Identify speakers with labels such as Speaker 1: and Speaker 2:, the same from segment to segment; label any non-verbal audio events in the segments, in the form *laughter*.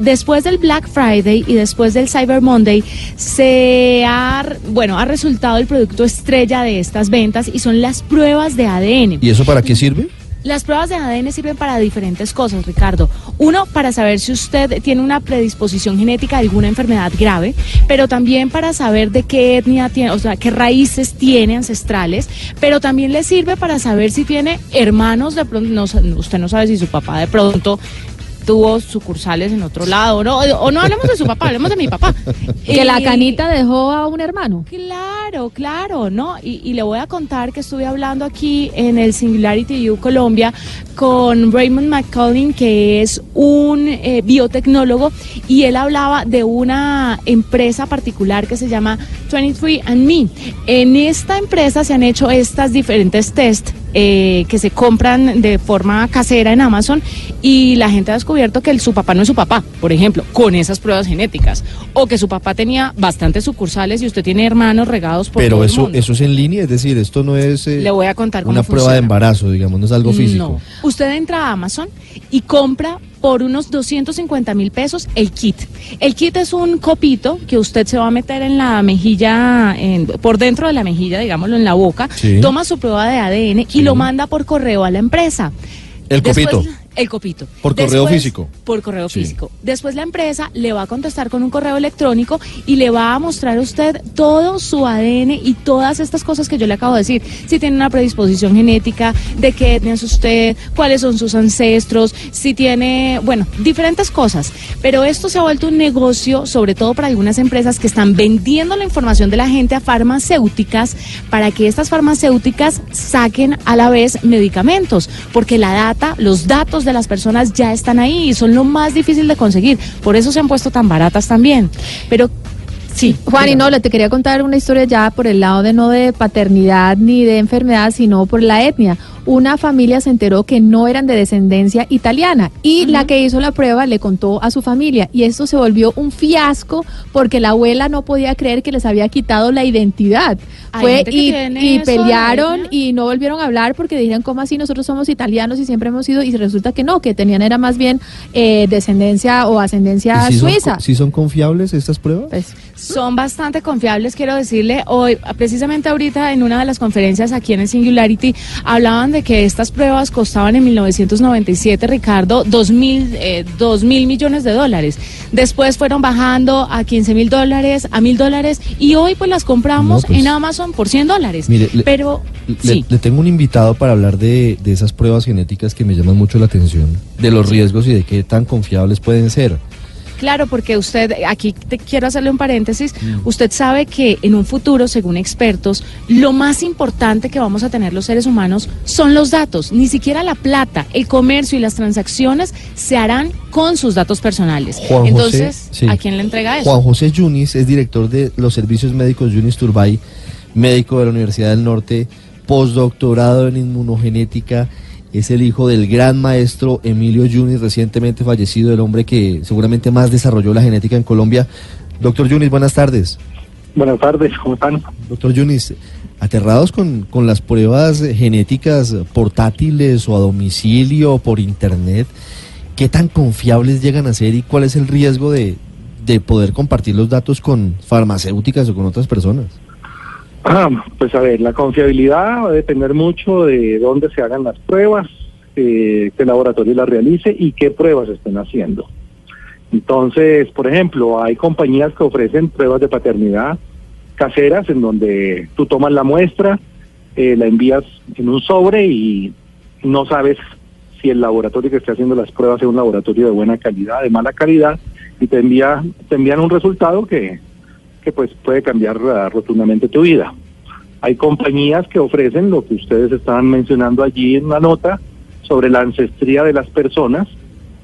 Speaker 1: Después del Black Friday y después del Cyber Monday, se ha, bueno, ha resultado el producto estrella de estas ventas y son las pruebas de ADN.
Speaker 2: ¿Y eso para qué sirve?
Speaker 1: Las pruebas de ADN sirven para diferentes cosas, Ricardo. Uno, para saber si usted tiene una predisposición genética a alguna enfermedad grave, pero también para saber de qué etnia tiene, o sea, qué raíces tiene ancestrales, pero también le sirve para saber si tiene hermanos de pronto, no, usted no sabe si su papá de pronto tuvo sucursales en otro lado, ¿no? O no hablemos de su papá, hablemos de mi papá.
Speaker 3: Que la canita dejó a un hermano.
Speaker 1: Claro, claro, ¿no? Y, le voy a contar que estuve hablando aquí en el Singularity U Colombia con Raymond McCollin, que es un eh, biotecnólogo, y él hablaba de una empresa particular que se llama 23andMe. En esta empresa se han hecho estas diferentes tests eh, que se compran de forma casera en Amazon y la gente ha descubierto que su papá no es su papá, por ejemplo, con esas pruebas genéticas, o que su papá tenía bastantes sucursales y usted tiene hermanos regados por
Speaker 2: Pero eso eso es en línea, es decir, esto no es
Speaker 1: eh, Le voy a contar
Speaker 2: una prueba de embarazo, digamos, no es algo físico.
Speaker 1: No. Usted entra a Amazon y compra por unos 250 mil pesos el kit. El kit es un copito que usted se va a meter en la mejilla, por dentro de la mejilla, digámoslo, en la boca, toma su prueba de ADN y lo manda por correo a la empresa.
Speaker 2: El copito.
Speaker 1: El copito.
Speaker 2: Por correo físico.
Speaker 1: Por correo físico. Después la empresa le va a contestar con un correo electrónico y le va a mostrar a usted todo su ADN y todas estas cosas que yo le acabo de decir. Si tiene una predisposición genética, de qué etnia es usted, cuáles son sus ancestros, si tiene, bueno, diferentes cosas. Pero esto se ha vuelto un negocio, sobre todo para algunas empresas que están vendiendo la información de la gente a farmacéuticas para que estas farmacéuticas saquen a la vez medicamentos. Porque la data, los datos de las personas ya están ahí y son lo más difícil de conseguir. Por eso se han puesto tan baratas también. Pero Sí.
Speaker 3: Juan, y no, le te quería contar una historia ya por el lado de no de paternidad ni de enfermedad, sino por la etnia una familia se enteró que no eran de descendencia italiana y la que hizo la prueba le contó a su familia y esto se volvió un fiasco porque la abuela no podía creer que les había quitado la identidad. Fue y, pelearon y no volvieron a hablar porque dijeron, ¿cómo así nosotros somos italianos y siempre hemos sido? Y resulta que no, que tenían era más bien eh, descendencia o ascendencia suiza.
Speaker 2: ¿Si son confiables estas pruebas?
Speaker 1: Pues, son bastante confiables, quiero decirle. Hoy, precisamente ahorita en una de las conferencias aquí en el Singularity, hablaban de que estas pruebas costaban en 1997, Ricardo, dos mil, eh, dos mil millones de dólares. Después fueron bajando a 15 mil dólares, a mil dólares, y hoy pues las compramos pues, en Amazon por 100 dólares.
Speaker 2: Mire, Pero le, le, tengo un invitado para hablar de, de esas pruebas genéticas que me llaman mucho la atención, de los riesgos y de qué tan confiables pueden ser.
Speaker 1: Claro, porque usted, aquí te quiero hacerle un paréntesis, mm. usted sabe que en un futuro, según expertos, lo más importante que vamos a tener los seres humanos son los datos. Ni siquiera la plata, el comercio y las transacciones se harán con sus datos personales. Entonces, ¿a quién le entrega eso?
Speaker 2: Juan José Yunis es director de los servicios médicos Yunis Turbay, médico de la Universidad del Norte, postdoctorado en inmunogenética es el hijo del gran maestro Emilio Yunis, recientemente fallecido, el hombre que seguramente más desarrolló la genética en Colombia. Doctor Yunis, buenas tardes.
Speaker 4: Buenas tardes, ¿cómo están?
Speaker 2: Doctor Yunis, aterrados con, con las pruebas genéticas portátiles o a domicilio o por internet, ¿qué tan confiables llegan a ser y cuál es el riesgo de, de poder compartir los datos con farmacéuticas o con otras personas? *clears throat*
Speaker 4: Pues a ver, la confiabilidad va a depender mucho de dónde se hagan las pruebas, eh, qué laboratorio las realice y qué pruebas estén haciendo. Entonces, por ejemplo, hay compañías que ofrecen pruebas de paternidad caseras en donde tú tomas la muestra, eh, la envías en un sobre y no sabes si el laboratorio que esté haciendo las pruebas es un laboratorio de buena calidad, de mala calidad, y te envía, te envían un resultado que que pues puede cambiar rotundamente tu vida. Hay compañías que ofrecen lo que ustedes estaban mencionando allí en la nota sobre la ancestría de las personas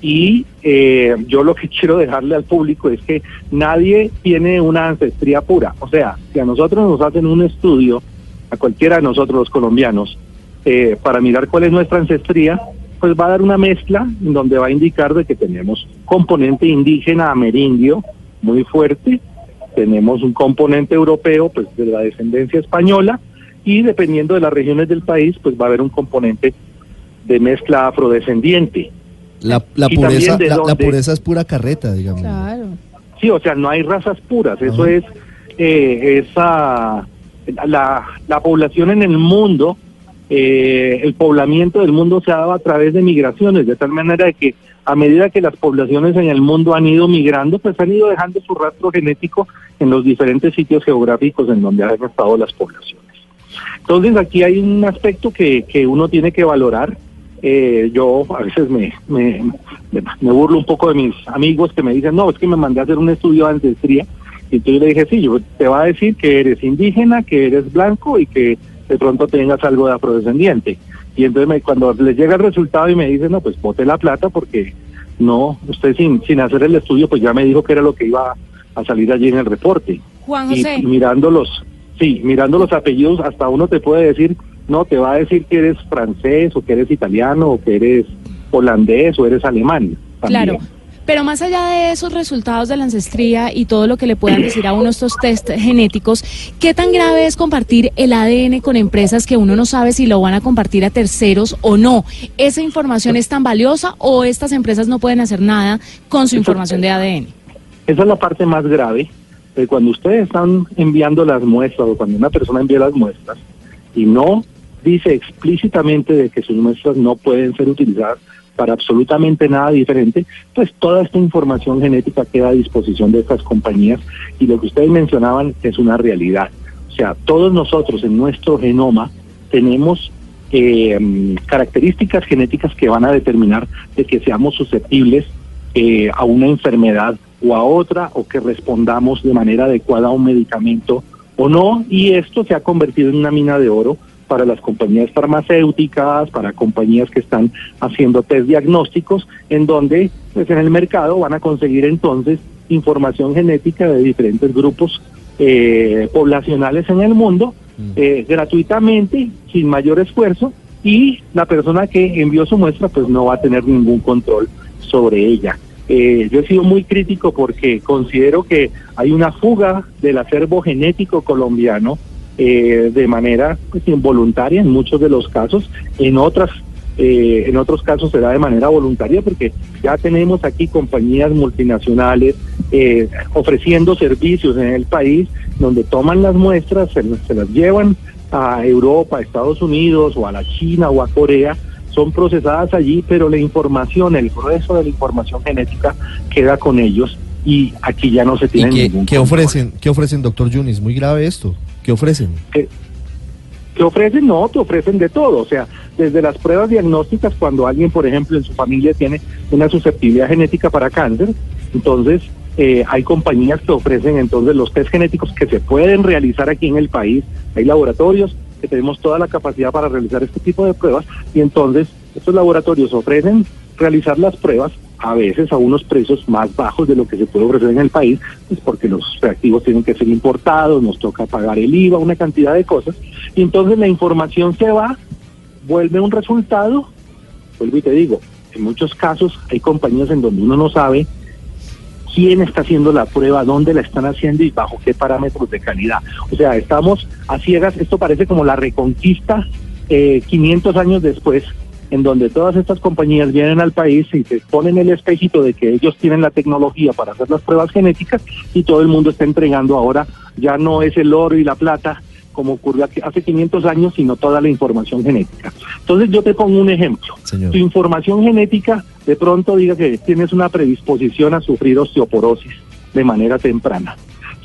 Speaker 4: y eh, yo lo que *laughs* quiero dejarle al público es que nadie tiene una ancestría pura. O sea, si a nosotros nos hacen un estudio, a cualquiera de nosotros los colombianos, eh, para mirar cuál es nuestra ancestría, pues va a dar una mezcla en donde va a indicar de que tenemos componente indígena amerindio muy fuerte, tenemos un componente europeo, pues de la descendencia española, y dependiendo de las regiones del país, pues va a haber un componente de mezcla afrodescendiente.
Speaker 2: La, la pureza, la, pureza es pura carreta, digamos.
Speaker 3: Claro.
Speaker 4: Sí, o sea, no hay razas puras, eso
Speaker 2: Ajá.
Speaker 4: es eh, esa la, la población en el mundo, eh, el poblamiento del mundo se ha dado a través de migraciones, de tal manera de que a medida que las poblaciones en el mundo han ido migrando, pues han ido dejando su rastro genético en los diferentes sitios geográficos en donde han estado las poblaciones. Entonces aquí hay un aspecto que, que uno tiene que valorar. Eh, yo a veces me, me, me, burlo un poco de mis amigos que me dicen, no, es que me mandé a hacer un estudio de ancestría. Y entonces le dije, sí, yo te va a decir que eres indígena, que eres blanco y que de pronto tengas algo de afrodescendiente. Y entonces me- cuando les llega el resultado y me dicen, no, pues bote la plata porque no, usted sin, sin hacer el estudio, pues ya me dijo que era lo que iba a salir allí en el reporte.
Speaker 1: Juan
Speaker 4: Y,
Speaker 1: José.
Speaker 4: y mirando los, sí, mirando los apellidos, hasta uno te puede decir, no, te va a decir que eres francés o que eres italiano o que eres holandés o eres alemán. también.
Speaker 1: Claro. Pero más allá de esos resultados de la ancestría y todo lo que le puedan decir a uno estos test genéticos, ¿qué tan grave es compartir el ADN con empresas que uno no sabe si lo van a compartir a terceros o no? ¿Esa información es tan valiosa o estas empresas no pueden hacer nada con su información de ADN?
Speaker 4: Esa es la parte más grave. de cuando ustedes están enviando las muestras o cuando una persona envía las muestras y no dice explícitamente de que sus muestras no pueden ser utilizadas para absolutamente nada diferente, pues toda esta información genética queda a disposición de estas compañías y lo que ustedes mencionaban es una realidad. O sea, todos nosotros en nuestro genoma tenemos eh, características genéticas que van a determinar de que seamos susceptibles eh, a una enfermedad o a otra o que respondamos de manera adecuada a un medicamento o no y esto se ha convertido en una mina de oro para las compañías farmacéuticas, para compañías que están haciendo test diagnósticos, en donde pues en el mercado van a conseguir entonces información genética de diferentes grupos eh, poblacionales en el mundo eh, gratuitamente, sin mayor esfuerzo, y la persona que envió su muestra pues no va a tener ningún control sobre ella. Eh, yo he sido muy crítico porque considero que hay una fuga del acervo genético colombiano eh, de manera pues, involuntaria en muchos de los casos, en otras eh, en otros casos será de manera voluntaria porque ya tenemos aquí compañías multinacionales eh, ofreciendo servicios en el país donde toman las muestras, se, se las llevan a Europa, a Estados Unidos o a la China o a Corea, son procesadas allí, pero la información, el grueso de la información genética queda con ellos y aquí ya no se
Speaker 2: ¿Y
Speaker 4: tiene ningún
Speaker 2: qué ofrecen, qué ofrecen, doctor Yunis? Muy grave esto. ¿Qué ofrecen?
Speaker 4: que te ofrecen, no, te ofrecen de todo, o sea, desde las pruebas diagnósticas, cuando alguien, por ejemplo, en su familia tiene una susceptibilidad genética para cáncer, entonces eh, hay compañías que ofrecen entonces los test genéticos que se pueden realizar aquí en el país, hay laboratorios que tenemos toda la capacidad para realizar este tipo de pruebas y entonces estos laboratorios ofrecen realizar las pruebas a veces a unos precios más bajos de lo que se puede ofrecer en el país, pues porque los reactivos tienen que ser importados, nos toca pagar el IVA, una cantidad de cosas, y entonces la información se va, vuelve un resultado, vuelvo y te digo, en muchos casos hay compañías en donde uno no sabe quién está haciendo la prueba, dónde la están haciendo y bajo qué parámetros de calidad. O sea, estamos a ciegas, esto parece como la reconquista eh, 500 años después, en donde todas estas compañías vienen al país y se ponen el espejito de que ellos tienen la tecnología para hacer las pruebas genéticas y todo el mundo está entregando ahora, ya no es el oro y la plata como ocurrió hace 500 años, sino toda la información genética. Entonces yo te pongo un ejemplo.
Speaker 2: Señor.
Speaker 4: Tu información genética de pronto diga que tienes una predisposición a sufrir osteoporosis de manera temprana.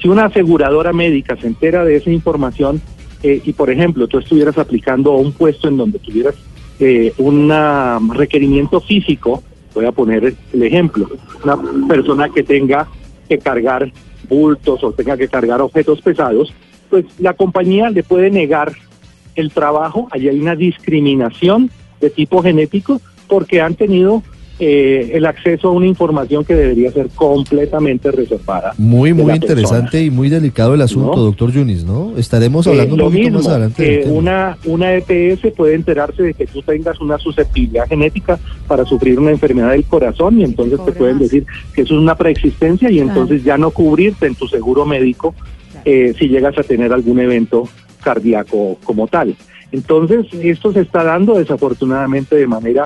Speaker 4: Si una aseguradora médica se entera de esa información eh, y, por ejemplo, tú estuvieras aplicando a un puesto en donde tuvieras eh, un requerimiento físico, voy a poner el ejemplo, una persona que tenga que cargar bultos o tenga que cargar objetos pesados, pues la compañía le puede negar el trabajo, allí hay una discriminación de tipo genético porque han tenido eh, el acceso a una información que debería ser completamente reservada.
Speaker 2: Muy, muy interesante
Speaker 4: persona.
Speaker 2: y muy delicado el asunto,
Speaker 4: ¿No?
Speaker 2: doctor Yunis, ¿no? Estaremos
Speaker 4: Eh,
Speaker 2: hablando
Speaker 4: lo
Speaker 2: un poquito
Speaker 4: mismo,
Speaker 2: más adelante. tema.
Speaker 4: una, una EPS puede enterarse de que tú tengas una susceptibilidad genética para sufrir una enfermedad del corazón y entonces te pueden
Speaker 1: más.
Speaker 4: decir que eso es una preexistencia y entonces ya no cubrirte en tu seguro médico eh, si llegas a tener algún evento cardíaco como tal. Entonces, esto se está dando desafortunadamente de manera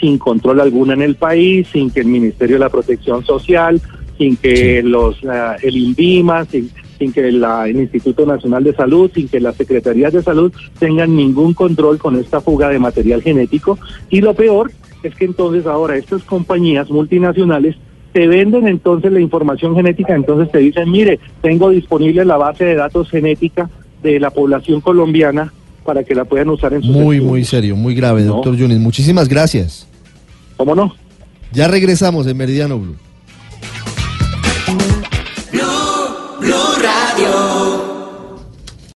Speaker 4: sin control alguno en el país, sin que el Ministerio de la Protección Social, sin que los uh, el INVIMA, sin, sin que la, el Instituto Nacional de Salud, sin que las Secretarías de Salud tengan ningún control con esta fuga de material genético. Y lo peor es que entonces ahora estas compañías multinacionales te venden entonces la información genética, entonces te dicen, mire, tengo disponible la base de datos genética de la población colombiana para que la puedan usar en sus
Speaker 2: Muy,
Speaker 4: estudios.
Speaker 2: muy serio, muy grave,
Speaker 4: No.
Speaker 2: doctor Yunis. Muchísimas gracias.
Speaker 4: ¿Cómo no?
Speaker 2: Ya regresamos en Meridiano Blue.